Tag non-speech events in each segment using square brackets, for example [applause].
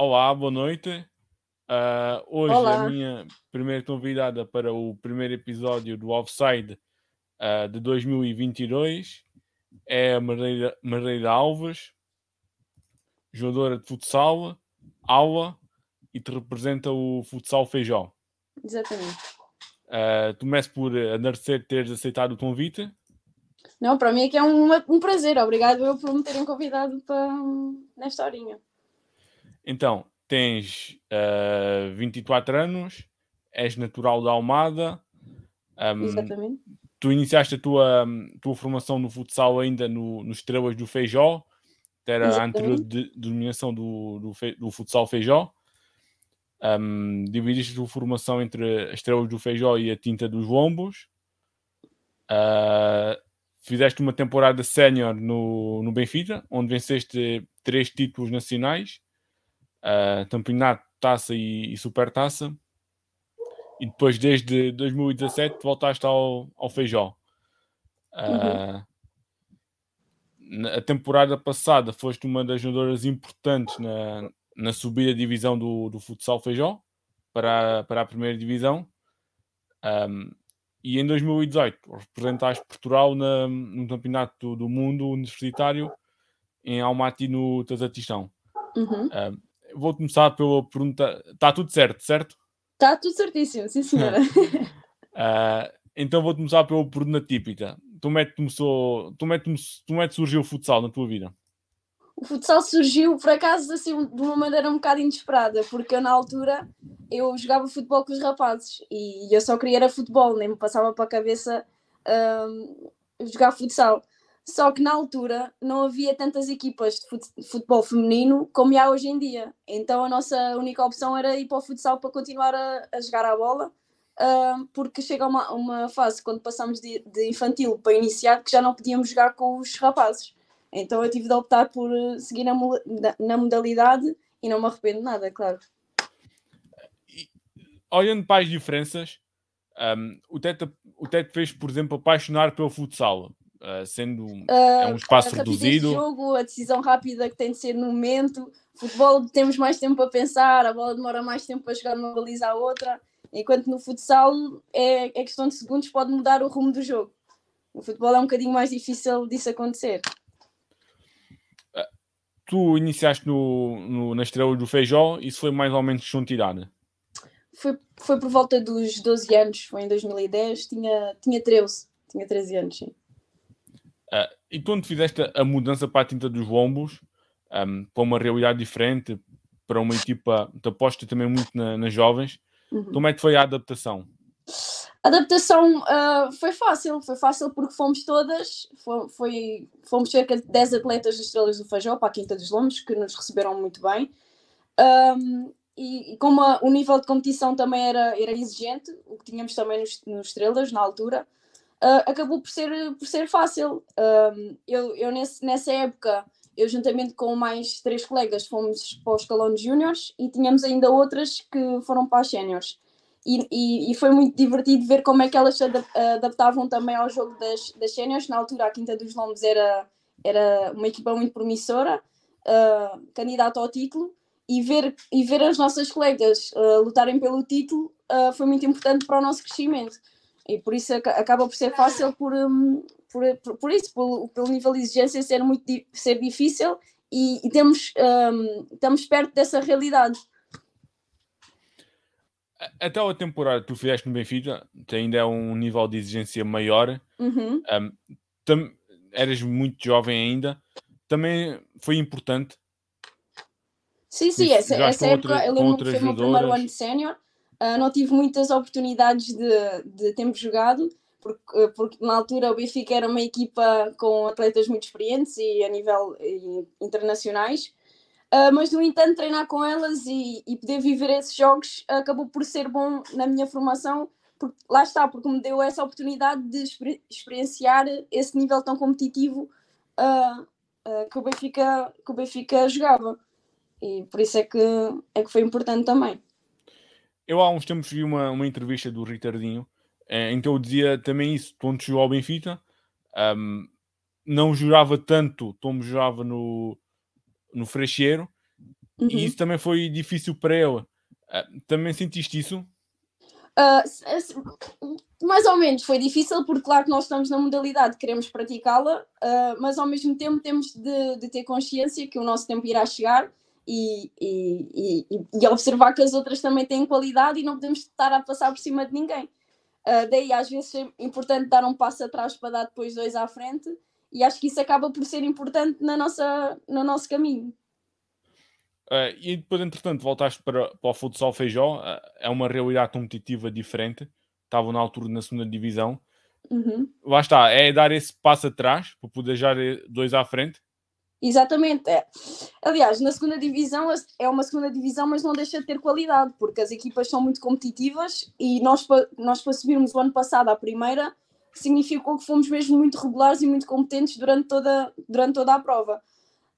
Olá, boa noite. Uh, hoje Olá. a minha primeira convidada para o primeiro episódio do Offside uh, de 2022 é a Mareira, Mareira Alves, jogadora de futsal, aula e te representa o futsal Feijó. Exatamente. Uh, começo por agradecer teres aceitado o convite. Não, para mim é que é um, um prazer. Obrigado eu por me terem convidado para nesta horinha. Então, tens uh, 24 anos, és natural da Almada. Um, Exatamente. tu iniciaste a tua, tua formação no futsal ainda no, nos Estrelas do Feijó, que era a Exatamente. anterior de- denominação do, do, fe- do futsal Feijó. Um, dividiste a tua formação entre as Estrelas do Feijó e a Tinta dos Lombos. Uh, fizeste uma temporada sénior no, no Benfica, onde venceste três títulos nacionais, uh, campeonato, taça e, e supertaça. E depois, desde 2017, voltaste ao, ao Feijó. Uh, a temporada passada foste uma das jogadoras importantes na, na subida de divisão do, do futsal Feijó para, a- para a primeira divisão. Um, e em 2018 representaste Portugal na, no Campeonato do, do Mundo Universitário em Almaty, no Tazatistão. Uhum. Vou começar pela pergunta: está tudo certo, certo? Está tudo certíssimo, sim senhora. [laughs] Ah, então vou começar pela pergunta típica. Como é que começou, como é que, come- como é que surgiu o futsal na tua vida? o futsal surgiu, por acaso, assim, de uma maneira um bocado inesperada, porque eu na altura eu jogava futebol com os rapazes e eu só queria era futebol, nem me passava para a cabeça hum, jogar futsal. Só que na altura não havia tantas equipas de fut- futebol feminino como há hoje em dia. Então a nossa única opção era ir para o futsal para continuar a, a jogar a bola, hum, porque chega uma, uma fase quando passamos de, de infantil para iniciado que já não podíamos jogar com os rapazes. Então eu tive de optar por eh, seguir na, na- modalidade e não me arrependo de nada, claro. Olhando para as diferenças, um, o Teto, o Teto fez, por exemplo, apaixonar pelo futsal, ah, sendo é um espaço reduzido. jogo, a decisão rápida que tem de ser no momento. Futebol temos mais tempo a pensar, a bola demora mais tempo para jogar de uma baliza à outra, enquanto no futsal é, é questão de segundos, pode mudar o rumo do jogo. No futebol é um bocadinho mais difícil disso acontecer. Tu iniciaste no, no, na estrela do Feijó, isso foi mais ou menos tirada. Foi, foi por volta dos 12 anos, foi em 2010, tinha, tinha 13, tinha 13 anos, sim. Ah, e quando fizeste a mudança para a tinta dos lombos, um, para uma realidade diferente, para uma equipa que aposta também muito na- nas jovens, Uhum. como é que foi a adaptação? A adaptação ah, foi fácil, foi fácil porque fomos todas, foi, foi- fomos cerca de 10 atletas das Estrelas do Feijó para a Quinta dos Lombos, que nos receberam muito bem. Ahm, e, e como a- o nível de competição também era, era exigente, o que tínhamos também nos, nos Estrelas na altura, ah, acabou por ser, por ser fácil. Ahm, eu eu nesse, nessa época, eu juntamente com mais três colegas fomos para os escalão de júniores e tínhamos ainda outras que foram para as séniores e, e, e foi muito divertido ver como é que elas se adap- adaptavam também ao jogo das, das séniores. Na altura, a Quinta dos Lombos era, era uma equipa muito promissora, ah, candidata ao título, e ver, e ver as nossas colegas ah, lutarem pelo título ah, foi muito importante para o nosso crescimento. E por isso aca- acaba por ser fácil por, hum, por, por, por isso, pelo, pelo nível de exigência ser, muito, ser difícil, e, e temos, hum, estamos perto dessa realidade. Até a temporada que tu fizeste no Benfica, ainda é um nível de exigência maior, Uhum. um, tam- eras muito jovem ainda, também foi importante. Sim, sim, essa, essa época outra- eu lembro que foi o meu primeiro ano sénior. Ah, não tive muitas oportunidades de, de termos jogado, porque, eh, porque na altura o Benfica era uma equipa com atletas muito experientes e a nível eh, internacionais. Ah, mas, no entanto, treinar com elas e, e poder viver esses jogos acabou por ser bom na minha formação, porque, lá está, porque me deu essa oportunidade de exper- experienciar esse nível tão competitivo ah, ah, que, o Benfica, que o Benfica jogava. E por isso é que, é que foi importante também. Eu há uns tempos vi uma, uma entrevista do Ricardinho eh, em que eu dizia também isso, quando chegou ao Benfica, um, não jurava tanto como jurava no, no Freixeiro, uhum. e isso também foi difícil para ele. Uh, também sentiste isso? Uh, mais ou menos, foi difícil porque claro que nós estamos na modalidade, queremos praticá-la, uh, mas ao mesmo tempo temos de, de, ter consciência que o nosso tempo irá chegar e, e, e, e, observar que as outras também têm qualidade e não podemos estar a passar por cima de ninguém. Uh, daí às vezes é importante dar um passo atrás para dar depois dois à frente e acho que isso acaba por ser importante na nossa, no nosso caminho. Uh, e depois, entretanto, voltaste para, para o futsal Feijó, uh, é uma realidade competitiva diferente. Estavam na altura na segunda divisão. Uhum. Lá está, é dar esse passo atrás para poder já dois à frente. Exatamente. É. Aliás, na segunda divisão é uma segunda divisão, mas não deixa de ter qualidade, porque as equipas são muito competitivas e nós, nós para subirmos o ano passado à primeira, significou que fomos mesmo muito regulares e muito competentes durante toda, durante toda a prova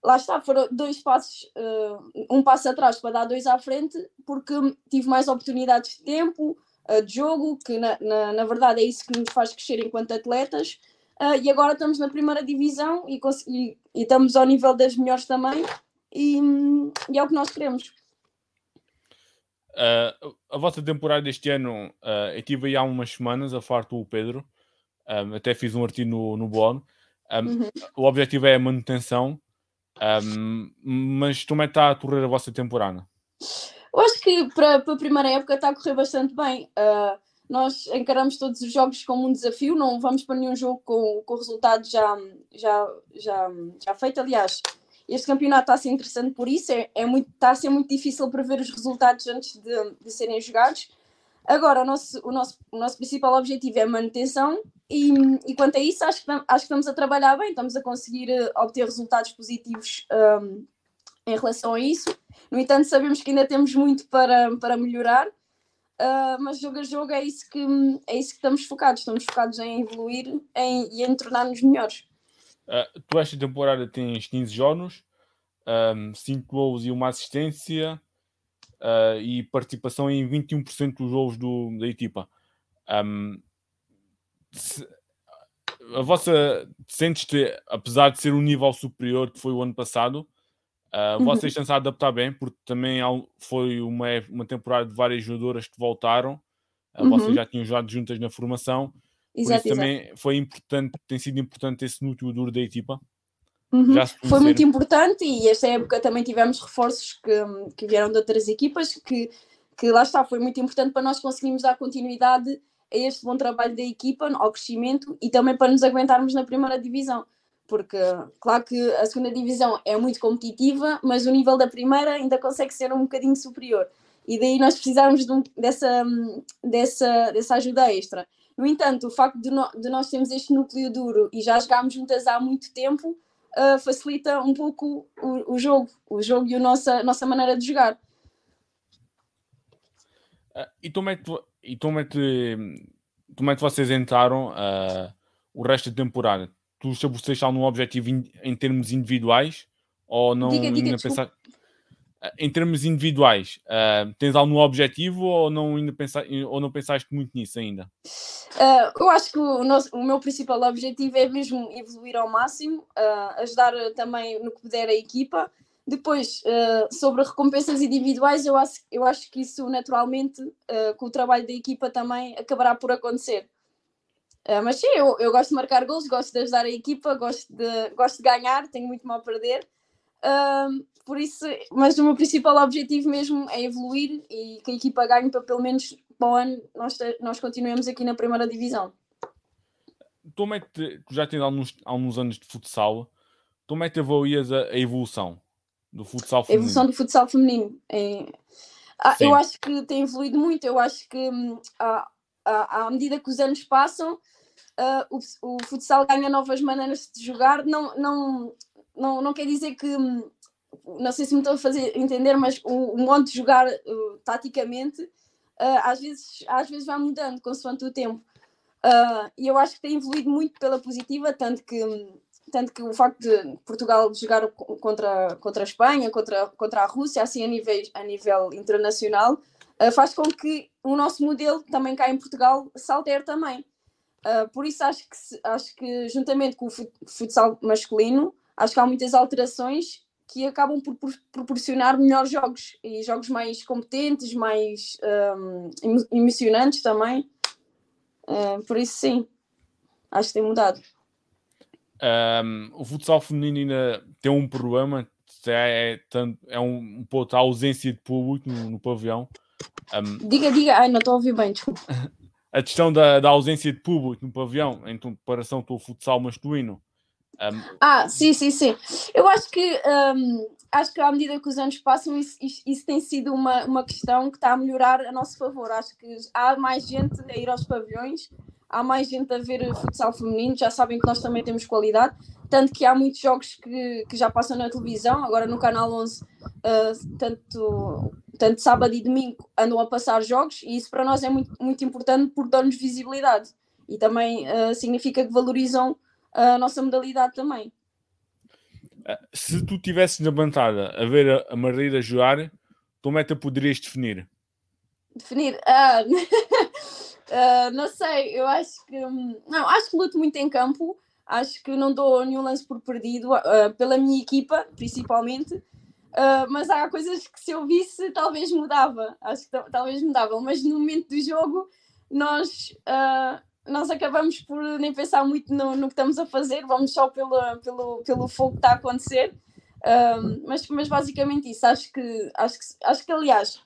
lá está, foram dois passos, uh, um passo atrás para dar dois à frente, porque tive mais oportunidades de tempo, uh, de jogo, que na, na, na, verdade é isso que nos faz crescer enquanto atletas. Uh, e agora estamos na primeira divisão e, e, e, estamos ao nível das melhores também, e, e é o que nós queremos. a vossa temporada deste ano, eu tive aí há umas semanas a falar com o Pedro, um, até fiz um artigo no, no blog. Um, uhum. O objetivo é a manutenção um, mas como é que está a correr a vossa temporada? Eu acho que para, para a primeira época está a correr bastante bem. Uh, nós encaramos todos os jogos como um desafio, não vamos para nenhum jogo com, o resultado já, já, já, já feito. Aliás, este campeonato está a ser interessante por isso, é, é muito, está a ser muito difícil prever os resultados antes de, de serem jogados. Agora, o nosso, o, nosso, o nosso principal objetivo é a manutenção e, e quanto a isso, acho que, acho que estamos a trabalhar bem, estamos a conseguir uh, obter resultados positivos um, em relação a isso. No entanto, sabemos que ainda temos muito para, para melhorar, uh, mas jogo a jogo é isso, que, é isso que estamos focados. Estamos focados em evoluir em, e em tornar-nos melhores. Uh, tu esta temporada tens 15 jogos, um, 5 gols e uma assistência uh, e participação em 21% dos gols do, da equipa. Um, se, a vossa sentes-te, apesar de ser um nível superior que foi o ano passado, uh, uhum. vocês estão-se a adaptar bem, porque também foi uma, uma temporada de várias jogadoras que voltaram, uh, uhum. vocês já tinham jogado juntas na formação, exato, por isso também foi importante, tem sido importante esse núcleo duro da equipa. Uhum. Foi muito importante e esta época também tivemos reforços que, que vieram de outras equipas que, que lá está, foi muito importante para nós conseguirmos dar continuidade a este bom trabalho da equipa, ao crescimento e também para nos aguentarmos na primeira divisão. Porque, claro que a segunda divisão é muito competitiva, mas o nível da primeira ainda consegue ser um bocadinho superior. E daí nós precisarmos de um, dessa, dessa, dessa ajuda extra. No entanto, o facto de, no, de nós termos este núcleo duro e já jogámos juntas há muito tempo, uh, facilita um pouco o, o, jogo, o jogo e a nossa, nossa maneira de jogar. Uh, e como é que, e como é que, como é que vocês entraram uh, o resto da temporada? Tu estabeleceste algum objetivo in, em termos individuais ou não diga, diga, pensar, em termos individuais, uh, tens algum objetivo ou não, ainda pensa, ou não pensaste muito nisso ainda? Uh, eu acho que o, nosso, o, meu principal objetivo é mesmo evoluir ao máximo, uh, ajudar também no que puder a equipa. Depois, sobre recompensas individuais, eu acho, eu acho que isso naturalmente, com o trabalho da equipa também, acabará por acontecer. Mas sim, eu, eu gosto de marcar gols, gosto de ajudar a equipa, gosto de, gosto de ganhar, tenho muito mal a perder. Uh, por isso, mas o meu principal objetivo mesmo é evoluir e que a equipa ganhe para pelo menos para o ano nós, nós continuemos aqui na primeira divisão. Como é que te, já tens alguns, alguns anos de futsal, como é que te avalias a, a evolução do futsal feminino? A evolução do futsal feminino. É... Ah, eu acho que tem evoluído muito, eu acho que hum, à, medida que os anos passam, uh, o, o futsal ganha novas maneiras de jogar, não, não, não, não quer dizer que hum, não sei se me estou a fazer entender, mas o, o modo de jogar uh, taticamente uh, às, vezes, às vezes vai mudando consoante o tempo. E eu acho que tem evoluído muito pela positiva, tanto que, tanto que o facto de Portugal jogar contra, contra a Espanha, contra, contra a Rússia, assim a nível, a nível internacional, faz com que o nosso modelo também cá em Portugal se altere também. Uh, por isso acho que, acho que juntamente com o futsal masculino, acho que há muitas alterações que acabam por, por proporcionar melhores jogos e jogos mais competentes, mais um, emocionantes também. Uh, por isso, sim, acho que tem mudado. Um, o futsal feminino ainda tem um problema, é, é, é um pouco a ausência de público no, no pavilhão. Um, diga, diga, ai, não estou a ouvir bem, desculpa. [laughs] A questão da, da ausência de público no pavilhão, em comparação com o futsal masculino, um... Ah, sim, sim, sim. Eu acho que um, acho que à medida que os anos passam, isso, isso, isso, tem sido uma, uma questão que está a melhorar a nosso favor. Acho que há mais gente a ir aos pavilhões, há mais gente a ver futsal feminino, já sabem que nós também temos qualidade, tanto que há muitos jogos que, que já passam na televisão, agora no Canal 11, uh, tanto, tanto sábado e domingo andam a passar jogos, e isso para nós é muito, muito importante porque dá-nos visibilidade e também uh, significa que valorizam a nossa modalidade também. Ah, se tu estivesses na bancada a ver a, a Margarida jogar, como é que poderias definir? Definir? Uh, [laughs] não sei, eu acho que. Não, acho que luto muito em campo, acho que não dou nenhum lance por perdido, uh, pela minha equipa, principalmente. Mas há coisas que se eu visse talvez mudava, acho que talvez mudava, mas no momento do jogo nós nós acabamos por nem pensar muito no, no que estamos a fazer, vamos só pelo, pelo, pelo fogo que está a acontecer. Um, mas, mas basicamente isso, acho que, acho que, acho que aliás,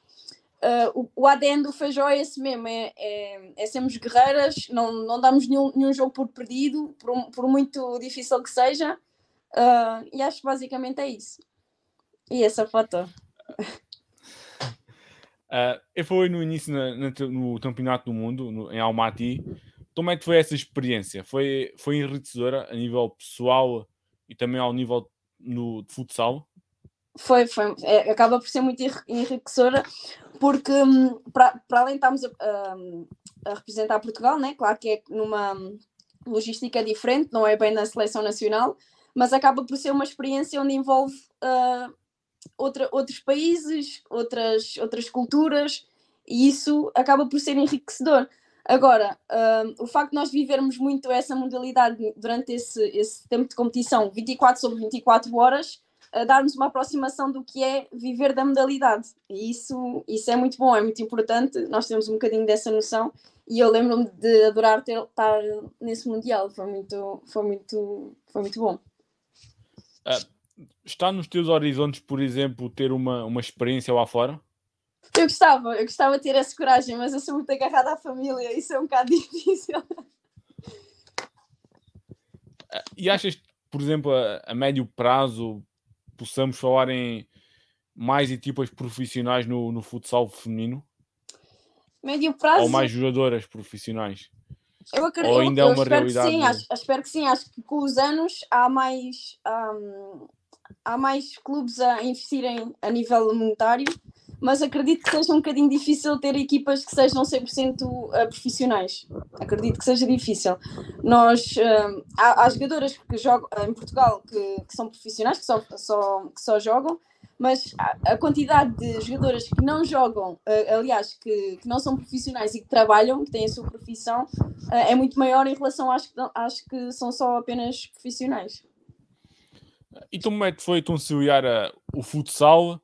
uh, o, o ADN do Feijó é esse mesmo: é, é, é sermos guerreiras, não, não damos nenhum, nenhum jogo por perdido, por, por muito difícil que seja, uh, e acho que basicamente é isso. E essa foto. Uh, [laughs] eu fui no início na, na, no Campeonato do Mundo, no, em Almaty, como é que foi essa experiência? Foi, foi enriquecedora a nível pessoal e também ao nível no, de futsal? Foi, foi. É, acaba por ser muito enriquecedora porque hum, para, para além de estarmos a, a, a, representar Portugal, né? claro que é numa logística diferente, não é bem na seleção nacional, mas acaba por ser uma experiência onde envolve uh, outra, outros países, outras, outras culturas, e isso acaba por ser enriquecedor. Agora, um, o facto de nós vivermos muito essa modalidade durante esse, esse tempo de competição, 24 sobre 24 horas, dar-nos uma aproximação do que é viver da modalidade. E isso, isso é muito bom, é muito importante. Nós temos um bocadinho dessa noção e eu lembro-me de adorar ter, estar nesse Mundial. Foi muito, foi muito, foi muito bom. Uh, está nos teus horizontes, por exemplo, ter uma, uma experiência lá fora? Eu gostava, eu gostava de ter essa coragem, mas eu sou muito agarrada à família, isso é um bocado [laughs] difícil. E achas por exemplo, a, a médio prazo possamos falar em mais equipas profissionais no, no futsal feminino? Médio prazo? Ou mais jogadoras profissionais? Eu acredito, Ou ainda é uma realidade? Que sim, acho, espero que sim. Acho que com os anos há mais, um, há mais clubes a investirem a nível monetário mas acredito que seja um bocadinho difícil ter equipas que sejam 100% eh, profissionais. Acredito que seja difícil. Nós, uh, há, há, jogadoras que jogam em Portugal que, que são profissionais, que só, só, que só jogam, mas a, quantidade de jogadoras que não jogam, aliás, que, que, não são profissionais e que trabalham, que têm a sua profissão, é muito maior em relação às que, às que são só apenas profissionais. E como é que foi conciliar o futsal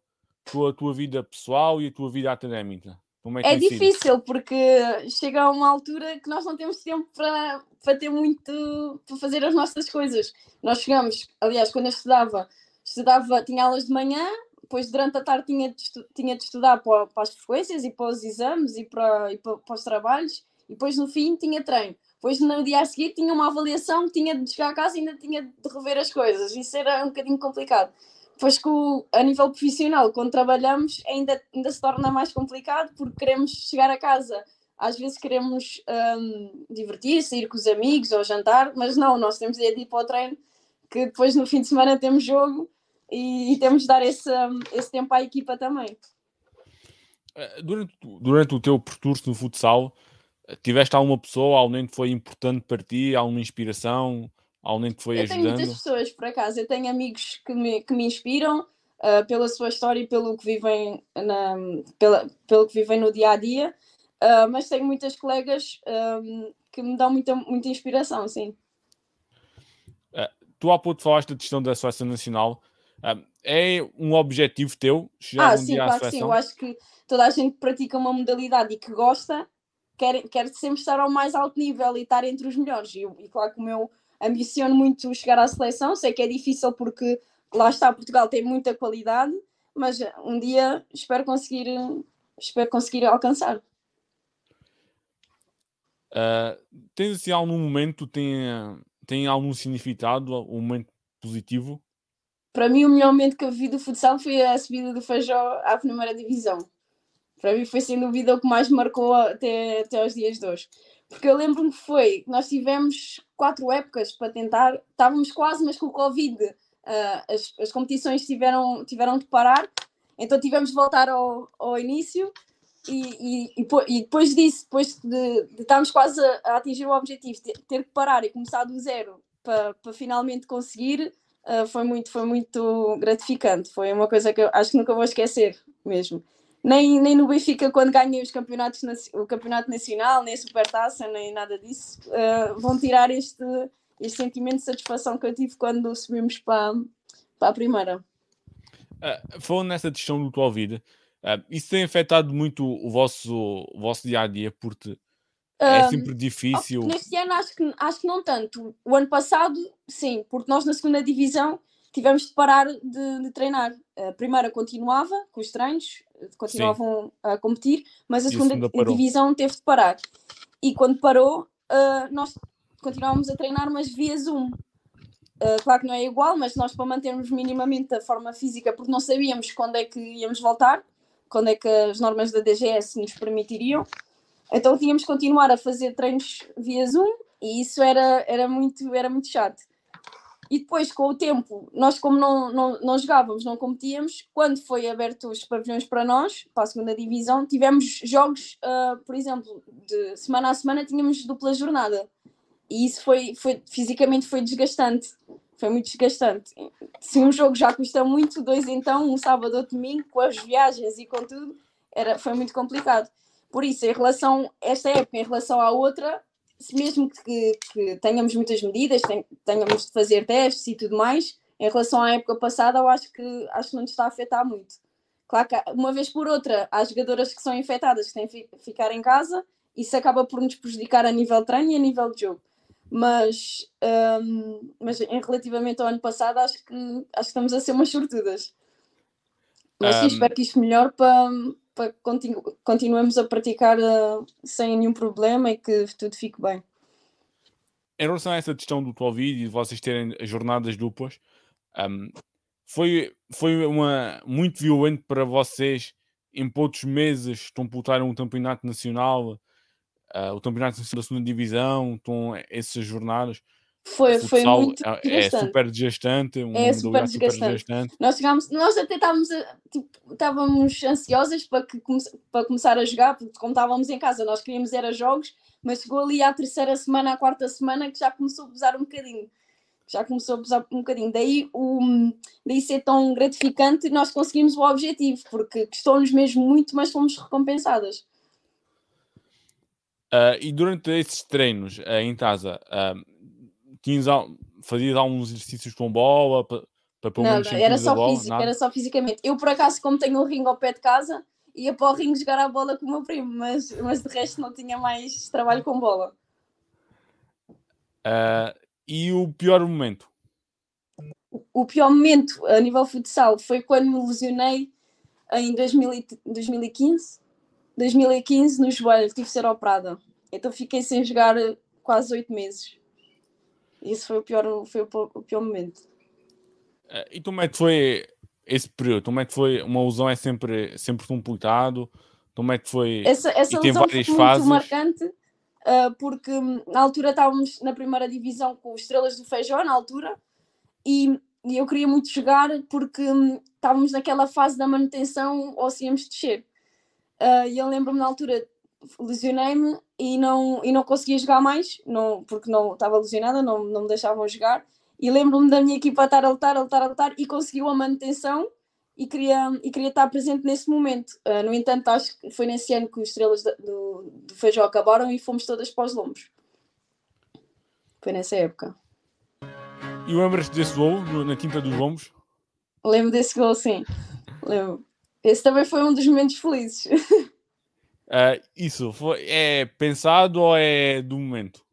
com a tua vida pessoal e a tua vida académica? É, é difícil sido? porque chega a uma altura que nós não temos tempo para, para ter muito para fazer as nossas coisas. Nós chegamos, aliás, quando eu estudava, estudava, tinha aulas de manhã, depois durante a tarde tinha de, estu, tinha de estudar para, para, as frequências e para os exames e para, e para, para os trabalhos, e depois no fim tinha treino. Depois no dia a seguir tinha uma avaliação, tinha de chegar a casa e ainda tinha de rever as coisas. Isso era um bocadinho complicado. Pois que a nível profissional, quando trabalhamos, ainda, ainda se torna mais complicado porque queremos chegar a casa. Às vezes queremos um, divertir-se, ir com os amigos ou jantar, mas não, nós temos de ir para o treino, que depois no fim de semana temos jogo e, e temos de dar esse, um, esse tempo à equipa também. Eh, durante, durante o teu percurso no futsal, tiveste alguma pessoa, alguém que foi importante para ti, alguma inspiração? Alguém que foi eu ajudando? tenho muitas pessoas, por acaso. Eu tenho amigos que me, que me inspiram uh, pela sua história e pelo que vivem, na, pela, pelo que vivem no dia a dia. Uh, mas tenho muitas colegas um, que me dão muita, muita inspiração, sim. Uh, tu há pouco falaste da questão da seleção nacional. É um objetivo teu chegar ah, um sim, dia claro à sim. Eu acho que toda a gente que pratica uma modalidade e que gosta quer, quer sempre estar ao mais alto nível e estar entre os melhores. E, e claro que o meu ambiciono muito chegar à seleção, sei que é difícil porque lá está, Portugal tem muita qualidade, mas um dia espero conseguir, espero conseguir alcançar. Uh, tens assim algum momento, tem, tem algum significado, um momento positivo? Para mim, o melhor momento que eu vi do futsal foi a subida do Feijó à primeira divisão. Para mim, foi sem dúvida o que mais marcou até, até aos dias de hoje. Porque eu lembro-me que foi, nós tivemos quatro épocas para tentar, estávamos quase, mas com o Covid uh, as, as competições tiveram, tiveram de parar, então tivemos de voltar ao, ao início e, e, e, depois disso, depois de, de estarmos quase a, a, atingir o objetivo, ter, ter que parar e começar do zero para, para finalmente conseguir, uh, foi, muito, foi muito gratificante. Foi uma coisa que eu acho que nunca vou esquecer mesmo. Nem, nem no Benfica, quando ganhei os campeonatos, o campeonato nacional, nem a supertaça, nem nada disso, uh, vão tirar este, este sentimento de satisfação que eu tive quando subimos para, para a primeira. Uh, falando nessa questão do Covid, uh, isso tem afetado muito o vosso, o vosso dia a dia, porque é sempre difícil. Neste ano acho que, acho que não tanto. O ano passado, sim, porque nós na segunda divisão tivemos de parar de, de treinar. A primeira continuava com os treinos, continuavam sim. a competir, mas a segunda, segunda divisão teve de parar. E quando parou, uh, nós continuávamos a treinar, mas via Zoom. Uh, claro que não é igual, mas nós para mantermos minimamente a forma física, porque não sabíamos quando é que íamos voltar, quando é que as normas da DGS nos permitiriam, então tínhamos que continuar a fazer treinos via Zoom e isso era, era, muito, era muito chato. E depois, com o tempo, nós, como não, não, não jogávamos, não competíamos, quando foi aberto os pavilhões para nós, para a segunda divisão, tivemos jogos, uh, por exemplo, de semana a semana tínhamos dupla jornada. E isso foi, foi fisicamente foi desgastante. Foi muito desgastante. Se um jogo já custa muito, dois então, um sábado ou domingo, com as viagens e com tudo, era, foi muito complicado. Por isso, em relação a esta época, em relação à outra, mesmo que, que tenhamos muitas medidas, ten, tenhamos de fazer testes e tudo mais, em relação à época passada, eu acho que, acho que não nos está a afetar muito. Claro que uma vez por outra, há jogadoras que são infectadas que têm que ficar em casa, isso acaba por nos prejudicar a nível de treino e a nível de jogo mas, um, mas em relativamente ao ano passado acho que, acho que estamos a ser umas sortudas. Mas um, espero que isto melhore para continu, continuemos a praticar uh, sem nenhum problema e que tudo fique bem. Em relação a essa questão do Covid e de vocês terem jornadas duplas, um, foi, foi uma, muito violento para vocês em poucos meses computarem um campeonato nacional uh, o campeonato da segunda divisão, estão essas jornadas. Foi, foi muito é, é super desgastante, um é super desgastante. super desgastante. Nós, chegámos, nós até estávamos, tipo, estávamos ansiosas para, que, para começar a jogar, porque como estávamos em casa, nós queríamos era jogos, mas chegou ali à terceira semana, à quarta semana, que já começou a pesar um bocadinho. Já começou a pesar um bocadinho. Daí, o, daí ser tão gratificante, nós conseguimos o objetivo, porque custou-nos mesmo muito, mas fomos recompensadas. Uh, e durante esses treinos uh, em casa, uh, fazias alguns exercícios com bola para, para pelo menos não, era só bola, física, nada? era só fisicamente. Eu, por acaso, como tenho um ringue ao pé de casa, ia para o ringue jogar a bola com o meu primo, mas, mas de resto não tinha mais trabalho com bola. e o pior momento? O pior momento a nível futsal foi quando me lesionei em 2000, 2015 2015 no joelho, tive de ser operada. Então fiquei sem jogar quase oito meses. Isso foi o pior, foi o pior momento. Uh, e como é que foi esse período? Como é que foi? Uma lesão é sempre, sempre complicado? Como é que foi? Essa, essa e foi muito marcante uh, porque hum, na altura estávamos na primeira divisão com Estrelas do Feijó, na altura, e, e eu queria muito jogar porque um, estávamos naquela fase da manutenção ou se íamos descer. Uh, e eu lembro-me na altura, lesionei-me e não, e não conseguia jogar mais, não, porque não estava lesionada, não, não me deixavam jogar. E lembro-me da minha equipa estar a lutar, a lutar, a lutar e conseguiu a manutenção e queria, e queria estar presente nesse momento. Uh, no entanto, acho que foi nesse ano que os estrelas do, do Feijó acabaram e fomos todas para os lombos. Foi nessa época. E lembras-te desse voo na Quinta dos Lombos? Lembro desse gol, sim. Lembro. Esse também foi um dos momentos felizes. [laughs] Uh, isso foi, é pensado ou é do momento?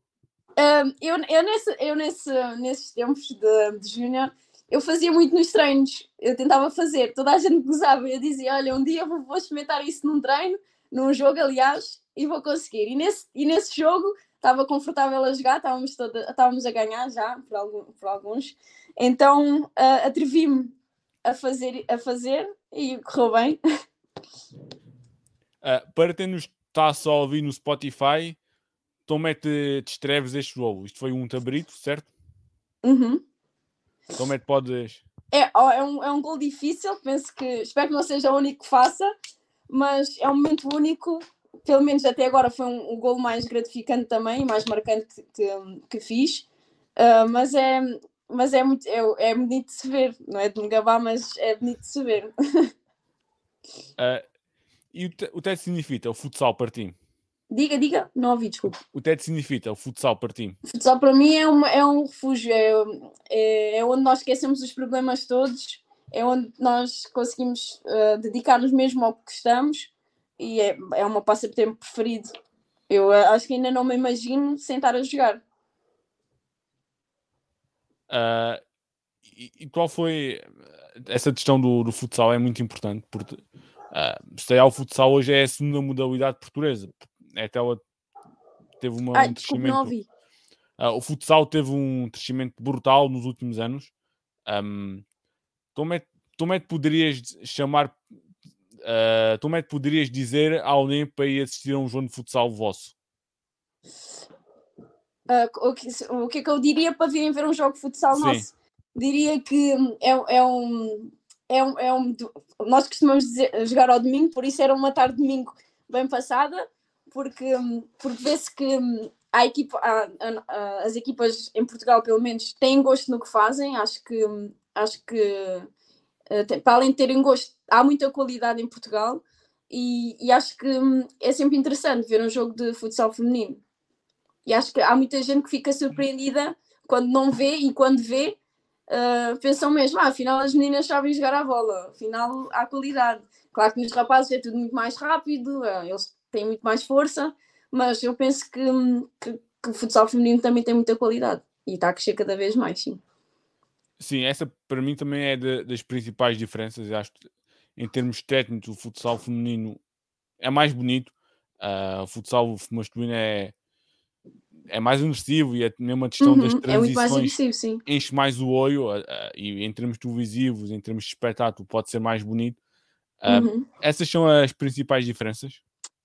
Um, eu, eu, nesse, eu nesse, nesses tempos de, de júnior, eu fazia muito nos treinos. Eu tentava fazer, toda a gente gozava. Eu dizia: Olha, um dia vou, vou experimentar isso num treino, num jogo, aliás, e vou conseguir. E nesse, e nesse jogo estava confortável a jogar, estávamos, toda, estávamos a ganhar já por, algum, por alguns. Então uh, atrevi-me a fazer, a fazer e correu bem. [laughs] Uh, para quem nos está só a ouvir no Spotify, então mete, descreves este jogo. Isto foi um tabrito, certo? Uhum. Então mete, podes. É, é, um, é um gol difícil, penso que espero que não seja o único que faça, mas é um momento único. Pelo menos até agora foi um, um gol mais gratificante também, mais marcante que, que, que fiz. Uh, mas é, mas é muito é, é bonito de se ver, não é de me gabar, mas é bonito de se ver. Uh, [laughs] e o, te, o TED significa o futsal para ti? Diga, diga, não ouvi, desculpa. O TED significa o futsal para ti? O futsal para mim é, uma, é um refúgio, é, é, é, onde nós esquecemos os problemas todos, é onde nós conseguimos uh, dedicar-nos mesmo ao que estamos e é, é uma passatempo preferido. Eu uh, acho que ainda não me imagino sentar a jogar. Uh, e, e, qual foi essa questão do, do futsal? É muito importante porque uh, se o futsal hoje é a segunda modalidade portuguesa. Até ela teve uma, Ai, um crescimento. Uh, o futsal teve um crescimento brutal nos últimos anos. Um, como, é, como é que poderias chamar? Uh, como é que poderias dizer a alguém para ir assistir a um jogo de futsal vosso? Uh, o, que, o que é que eu diria para virem ver um jogo de futsal Sim. nosso? Diria que é, é, um, é, um, é um. Nós costumamos dizer, jogar ao domingo, por isso era uma tarde de domingo bem passada, porque, porque vê-se que a equipa, a, a, as equipas em Portugal, pelo menos, têm gosto no que fazem. Acho que, acho que eh, para além de terem gosto, há muita qualidade em Portugal. E, e, acho que é sempre interessante ver um jogo de futsal feminino. E acho que há muita gente que fica surpreendida quando não vê e quando vê, uh, pensam mesmo, ah, afinal as meninas sabem jogar a bola, afinal há qualidade. Claro que nos rapazes é tudo muito mais rápido, uh, eles têm muito mais força, mas eu penso que, que, que o futsal feminino também tem muita qualidade e está a crescer cada vez mais, sim. Sim, essa para mim também é de, das principais diferenças. Eu acho que em termos técnicos, o futsal feminino é mais bonito, uh, o futsal masculino é é mais imersivo e é mesmo a questão uhum, das transições é mais enche mais o olho uh, e em termos televisivos, em termos de espetáculo pode ser mais bonito. Uh, uhum. Essas são as principais diferenças?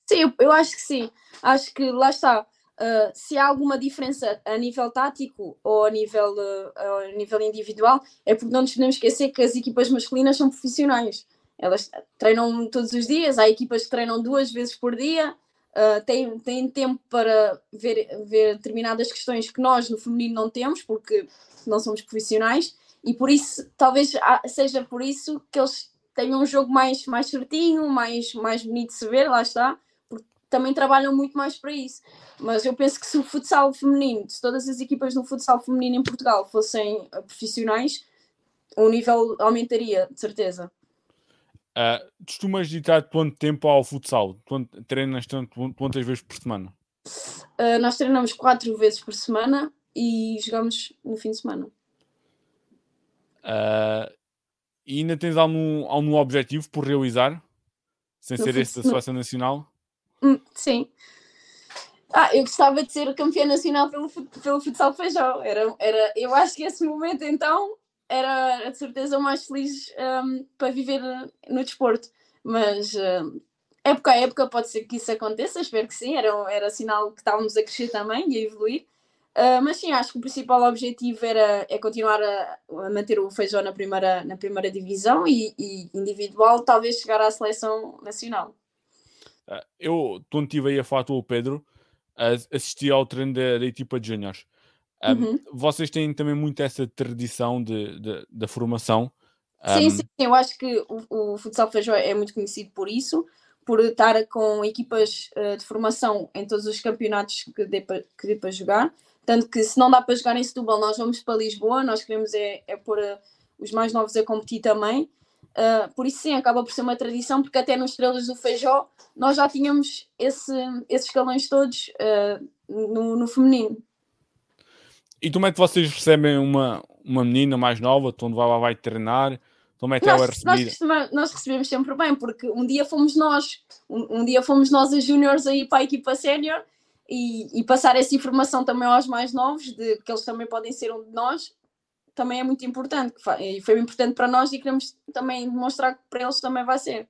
Sim, eu, eu acho que sim. Acho que lá está. Uh, se há alguma diferença a nível tático ou a nível, a nível individual, é porque não nos podemos esquecer que as equipas masculinas são profissionais. Elas treinam todos os dias, há equipas que treinam duas vezes por dia, uh, têm, têm tempo para ver, ver determinadas questões que nós no feminino não temos, porque não somos profissionais, e por isso, talvez seja por isso que eles tenham um jogo mais, mais certinho, mais, mais bonito de se ver, lá está, porque também trabalham muito mais para isso. Mas eu penso que se o futsal feminino, se todas as equipas do futsal feminino em Portugal fossem profissionais, o nível aumentaria, de certeza. Uh, costumas dedicar quanto tempo ao futsal? Quanto, treinas tanto, quantas vezes por semana? Uh, nós treinamos quatro vezes por semana e jogamos no fim de semana. Uh, e ainda tens algum, algum objetivo por realizar? Sem no ser este da seleção nacional? Hum, sim. Ah, eu gostava de ser campeã nacional pelo, pelo futsal feijão. Era, era, eu acho que esse momento então era de certeza o mais feliz um, para viver no desporto. Mas um, época a época pode ser que isso aconteça, espero que sim, era, era sinal que estávamos a crescer também e a evoluir. Uh, mas sim, acho que o principal objetivo era é continuar a, a, manter o Feijó na primeira, na primeira divisão e, e individual, talvez chegar à seleção nacional. Eu, quando estive aí a falar o Pedro, assisti ao treino da, da equipa de juniors um, uhum. Vocês têm também muito essa tradição de, de da formação. Um... Sim, sim, eu acho que o, o futsal feijó é muito conhecido por isso, por estar com equipas uh, de formação em todos os campeonatos que dê para, que dê para jogar. Tanto que se não dá para jogar em Setúbal, nós vamos para Lisboa, nós queremos é, é pôr uh, os mais novos a competir também. Uh, por isso sim, acaba por ser uma tradição, porque até nos Estrelas do Feijó nós já tínhamos esse, esses escalões todos uh, no, no, feminino. E como é que vocês recebem uma, uma menina mais nova, onde vai, vai treinar? Como é que nós, ela é recebida? Nós, nós, recebemos sempre bem, porque um dia fomos nós, um, um dia fomos nós as júniores aí para a equipa sénior e, e, passar essa informação também aos mais novos, de que eles também podem ser um de nós, também é muito importante. E foi importante para nós e queremos também demonstrar que para eles também vai ser.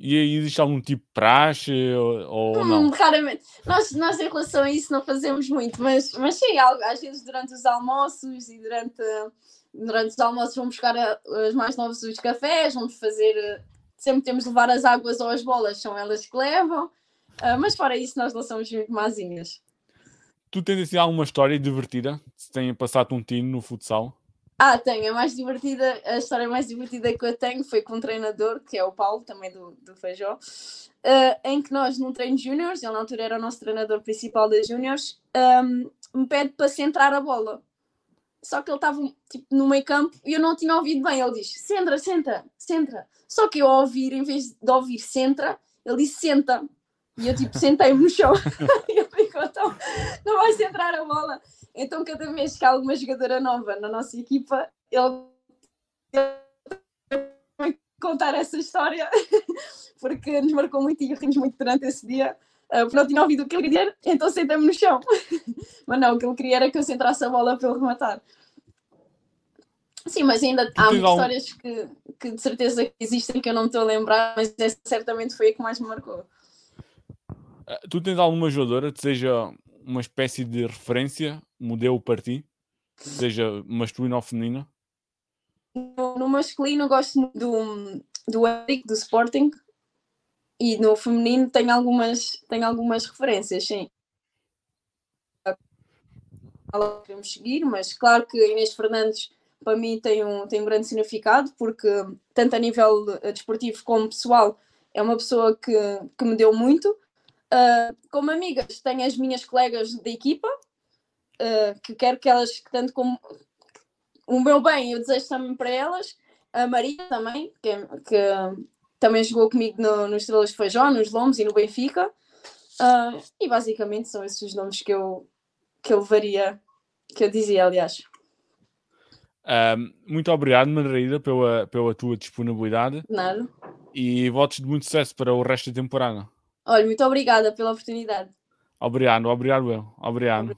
E aí existe algum tipo de praxe ou, ou hum, não? Raramente. Nós, nós em relação a isso não fazemos muito, mas, mas sim, às vezes durante os almoços e durante, durante os almoços vamos buscar os mais novos os cafés, vamos fazer. Sempre temos de levar as águas ou as bolas, são elas que levam. Uh, mas fora isso, nós não somos muito mazinhas. Tu tens assim alguma história divertida? Se tenha passado um tino no futsal? Ah, tenho. A mais divertida, a história mais divertida que eu tenho foi com um treinador, que é o Paulo, também do, do Feijó, uh, em que nós, num treino de júniores, ele na altura era o nosso treinador principal das júniores, um, me pede para centrar a bola. Só que ele estava tipo, no meio campo e eu não tinha ouvido bem. Ele diz: Centra, senta, centra. Só que eu ao ouvir, em vez de ouvir centra, ele disse senta. E eu tipo sentei-me no chão [laughs] e ele ficou então não vai centrar a bola. Então cada vez que há alguma jogadora nova na nossa equipa, ele, vai contar essa história [laughs] porque nos marcou muito e rimos muito durante esse dia. Uh, porque não tinha ouvido o que ele queria, então sentei-me no chão. [laughs] mas não, o que ele queria era que eu centrasse a bola para ele rematar. Sim, mas ainda há histórias que, que de certeza existem que eu não me estou a lembrar, mas essa certamente foi a que mais me marcou. Eh, tu tens alguma jogadora que seja uma espécie de referência, modelo para ti? Seja masculino ou feminino? No, no masculino gosto muito do, do Eric, do Sporting. E no feminino tenho algumas, tenho algumas referências, sim. Queremos seguir, mas claro que Inês Fernandes para mim tem um, tem um grande significado, porque tanto a nível desportivo como pessoal é uma pessoa que, que me deu muito Uh, como amigas, tenho as minhas colegas da equipa, uh, que quero que elas, tanto como o meu bem, eu desejo também para elas. A Maria também, que, que também jogou comigo no, no Estrelas de Feijó, nos Lombos e no Benfica. Uh, e basicamente são esses os nomes que eu, que eu levaria, que eu dizia, aliás. muito obrigado, Margarida, pela, pela tua disponibilidade. Nada. E votos de muito sucesso para o resto da temporada. Olha, muito obrigada pela oportunidade. Obrigado, obrigado eu. Obrigado.